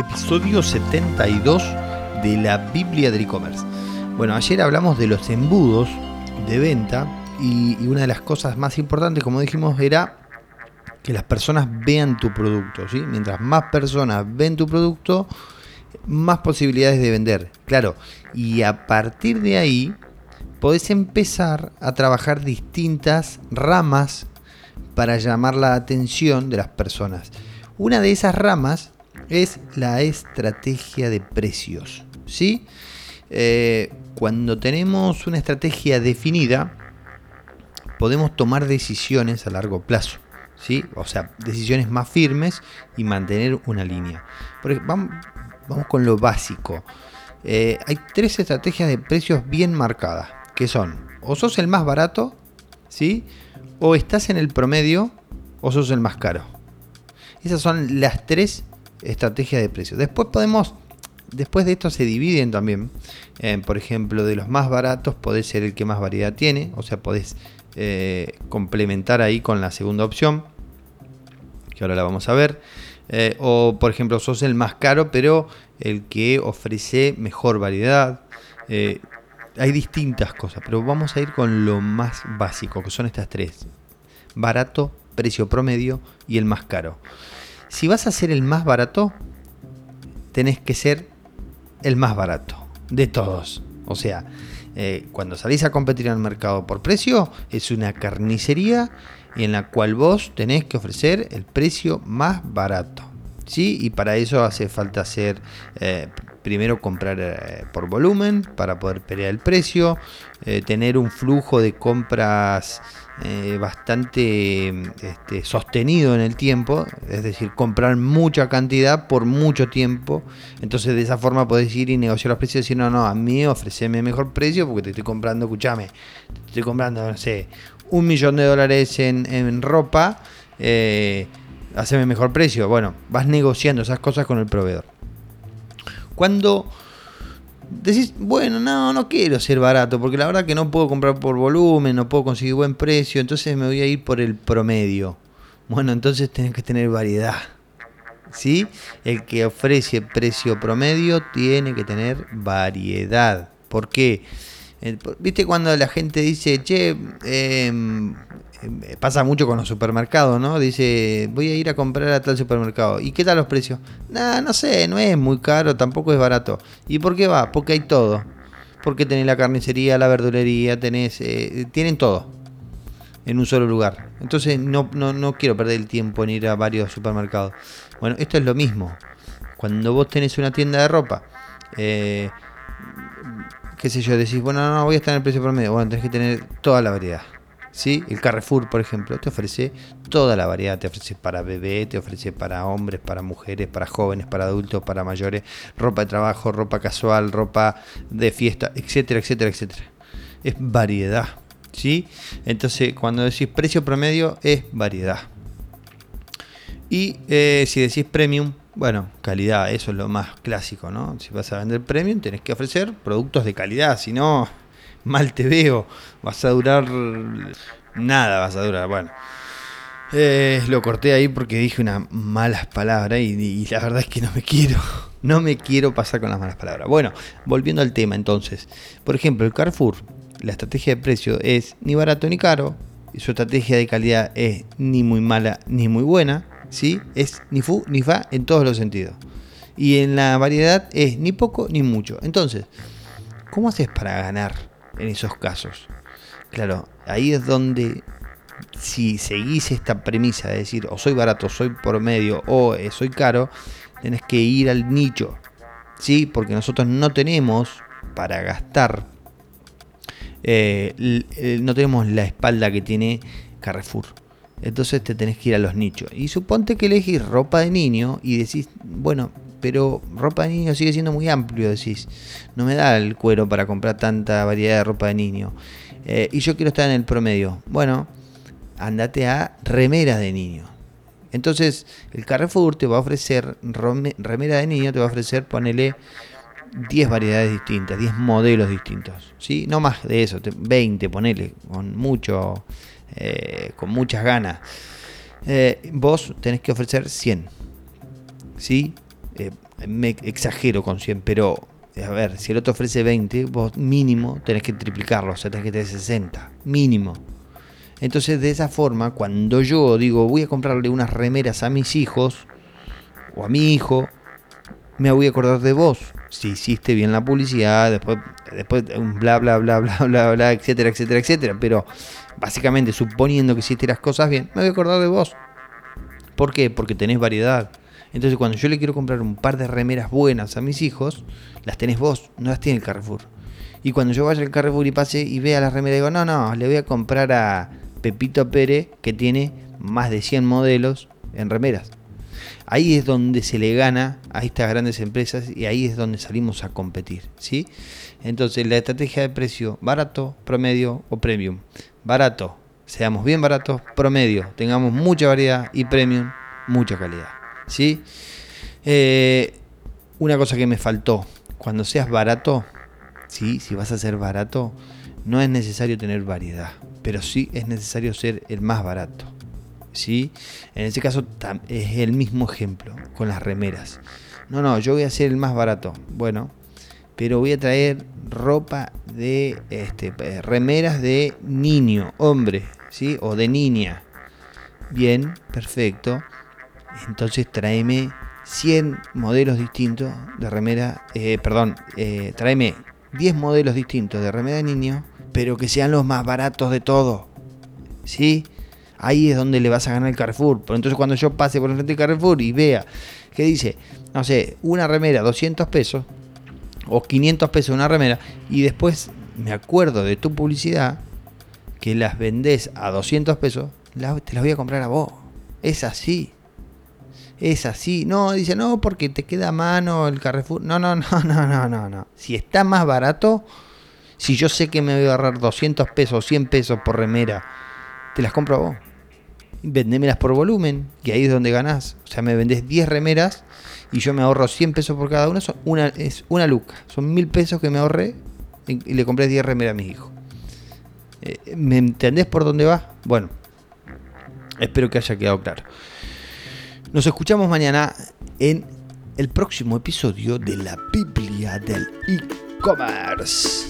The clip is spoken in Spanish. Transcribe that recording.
episodio 72 de la Biblia del e-commerce. Bueno, ayer hablamos de los embudos de venta y, una de las cosas más importantes, como dijimos, era que las personas vean tu producto. ¿sí? Mientras más personas ven tu producto, más posibilidades de vender. Claro, y a partir de ahí podés empezar a trabajar distintas ramas para llamar la atención de las personas. Una de esas ramas es la estrategia de precios. ¿sí? Eh, cuando tenemos una estrategia definida, podemos tomar decisiones a largo plazo. ¿sí? O sea, decisiones más firmes y mantener una línea. vamos, con lo básico. Eh, hay tres estrategias de precios bien marcadas, que son, o sos el más barato, ¿sí? o estás en el promedio, o sos el más caro. Esas son las tres estrategia de precios. Después podemos, después de esto se dividen también. Eh, por ejemplo, de los más baratos podés ser el que más variedad tiene, o sea, podés eh, complementar ahí con la segunda opción, que ahora la vamos a ver. Eh, o por ejemplo, sos el más caro, pero el que ofrece mejor variedad. hay distintas cosas, pero vamos a ir con lo más básico, que son estas tres. Barato, precio promedio y el más caro si vas a ser el más barato, tenés que ser el más barato de todos. O sea, eh, cuando salís a competir en el mercado por precio, es una carnicería en la cual vos tenés que ofrecer el precio más barato. ¿Sí? Y para eso hace falta hacer, eh, primero comprar eh, por volumen para poder pelear el precio, tener un flujo de compras eh, bastante este, sostenido en el tiempo, es decir, comprar mucha cantidad por mucho tiempo. Entonces de esa forma podés ir y negociar los precios y decir, no, no, a mí ofreceme mejor precio porque te estoy comprando, escúchame, te estoy comprando, no sé, un millón de dólares en, ropa, eh, haceme mejor precio. Bueno, vas negociando esas cosas con el proveedor. Cuando decís, bueno, no, no quiero ser barato, porque la verdad que no puedo comprar por volumen, no puedo conseguir buen precio, entonces me voy a ir por el promedio. Bueno, entonces tenés que tener variedad. ¿Sí? El que ofrece precio promedio tiene que tener variedad. ¿Por qué? Eh, ¿Viste cuando la gente dice, che, eh, eh, pasa mucho con los supermercados, ¿no? Dice, voy a ir a comprar a tal supermercado. ¿Y qué tal los precios? Nah, no sé, no es muy caro, tampoco es barato. ¿Y por qué va? Porque hay todo. Porque tenés la carnicería, la verdulería, tenés, eh, tienen todo en un solo lugar. Entonces no, no, no quiero perder el tiempo en ir a varios supermercados. Bueno, esto es lo mismo. Cuando vos tenés una tienda de ropa, eh, qué sé yo, decís, bueno, no, voy a estar en el precio promedio. Bueno, tenés que tener toda la variedad. ¿sí? El Carrefour, por ejemplo, te ofrece toda la variedad, te ofrece para bebé, te ofrece para hombres, para mujeres, para jóvenes, para adultos, para mayores, ropa de trabajo, ropa casual, ropa de fiesta, etcétera, etcétera, etcétera. Es variedad, ¿sí? Entonces, cuando decís precio promedio, es variedad. Y eh, si decís premium, bueno, calidad, eso es lo más clásico, ¿no? Si vas a vender premium, tenés que ofrecer productos de calidad, si no, mal te veo, vas a durar nada, vas a durar. Bueno, eh, lo corté ahí porque dije unas malas palabras y, la verdad es que no me quiero, no me quiero pasar con las malas palabras. Bueno, volviendo al tema entonces, por ejemplo, el Carrefour, la estrategia de precio es ni barato ni caro, y su estrategia de calidad es ni muy mala ni muy buena, ¿sí? Es ni fu ni fa en todos los sentidos. Y en la variedad es ni poco ni mucho. Entonces, ¿cómo haces para ganar? en esos casos. Claro, ahí es donde si seguís esta premisa de decir o soy barato, soy promedio o eh, soy caro, tenés que ir al nicho. ¿Sí? Porque nosotros no tenemos para gastar, eh, no tenemos la espalda que tiene Carrefour. Entonces te tenés que ir a los nichos. Y suponte que elegís ropa de niño y decís, bueno, pero ropa de niño sigue siendo muy amplio, decís. No me da el cuero para comprar tanta variedad de ropa de niño. Eh, y yo quiero estar en el promedio. Bueno, andate a remera de niño. Entonces, el Carrefour te va a ofrecer, remera de niño, te va a ofrecer, ponele 10 variedades distintas, 10 modelos distintos. ¿sí? No más de eso, 20, ponele, con mucho, eh, con muchas ganas. Eh, vos tenés que ofrecer 100. ¿sí? eh, me exagero con 100, pero a ver, si el otro ofrece 20, vos mínimo tenés que triplicarlo, o sea, tenés que tener 60, mínimo. Entonces, de esa forma, cuando yo digo voy a comprarle unas remeras a mis hijos o a mi hijo, me voy a acordar de vos. Si hiciste bien la publicidad, después, después bla, bla, bla, bla, bla, bla, etcétera, etcétera, etcétera. Pero básicamente, suponiendo que hiciste las cosas bien, me voy a acordar de vos. ¿Por qué? Porque tenés variedad. Entonces, cuando yo le quiero comprar un par de remeras buenas a mis hijos, las tenés vos, no las tiene el Carrefour. Y cuando yo vaya al Carrefour y pase y vea las remeras, digo, no, no, le voy a comprar a Pepito Pérez, que tiene más de 100 modelos en remeras. Ahí es donde se le gana a estas grandes empresas y ahí es donde salimos a competir, ¿sí? Entonces, la estrategia de precio, barato, promedio o premium. Barato, seamos bien baratos, promedio, tengamos mucha variedad y premium, mucha calidad, ¿sí? Eh, una cosa que me faltó, cuando seas barato, ¿sí? si vas a ser barato, no es necesario tener variedad, pero sí es necesario ser el más barato. ¿Sí? En ese caso es el mismo ejemplo con las remeras. No, no, yo voy a ser el más barato. Bueno, pero voy a traer ropa de este, remeras de niño, hombre, ¿sí? O de niña. Bien, perfecto. Entonces tráeme 100 modelos distintos de remera, eh, perdón, eh, tráeme 10 modelos distintos de remera de niño, pero que sean los más baratos de todo. ¿Sí? Ahí es donde le vas a ganar el Carrefour. Por entonces cuando yo pase por el frente del Carrefour y vea que dice, no sé, una remera 200 pesos o 500 pesos una remera y después me acuerdo de tu publicidad que las vendés a 200 pesos, te las voy a comprar a vos. Es así es así. No, dice, no, porque te queda a mano el Carrefour. No, no, no, no, no, no, no. Si está más barato, si yo sé que me voy a ahorrar 200 pesos, 100 pesos por remera, te las compro a vos. Vendémelas por volumen, que ahí es donde ganás. O sea, me vendés 10 remeras y yo me ahorro 100 pesos por cada una. una es una luca. Son mil pesos que me ahorré y le compré 10 remeras a mis hijos. Eh, ¿Me entendés por dónde va? Bueno, espero que haya quedado claro. Nos escuchamos mañana en el próximo episodio de la Biblia del e-commerce.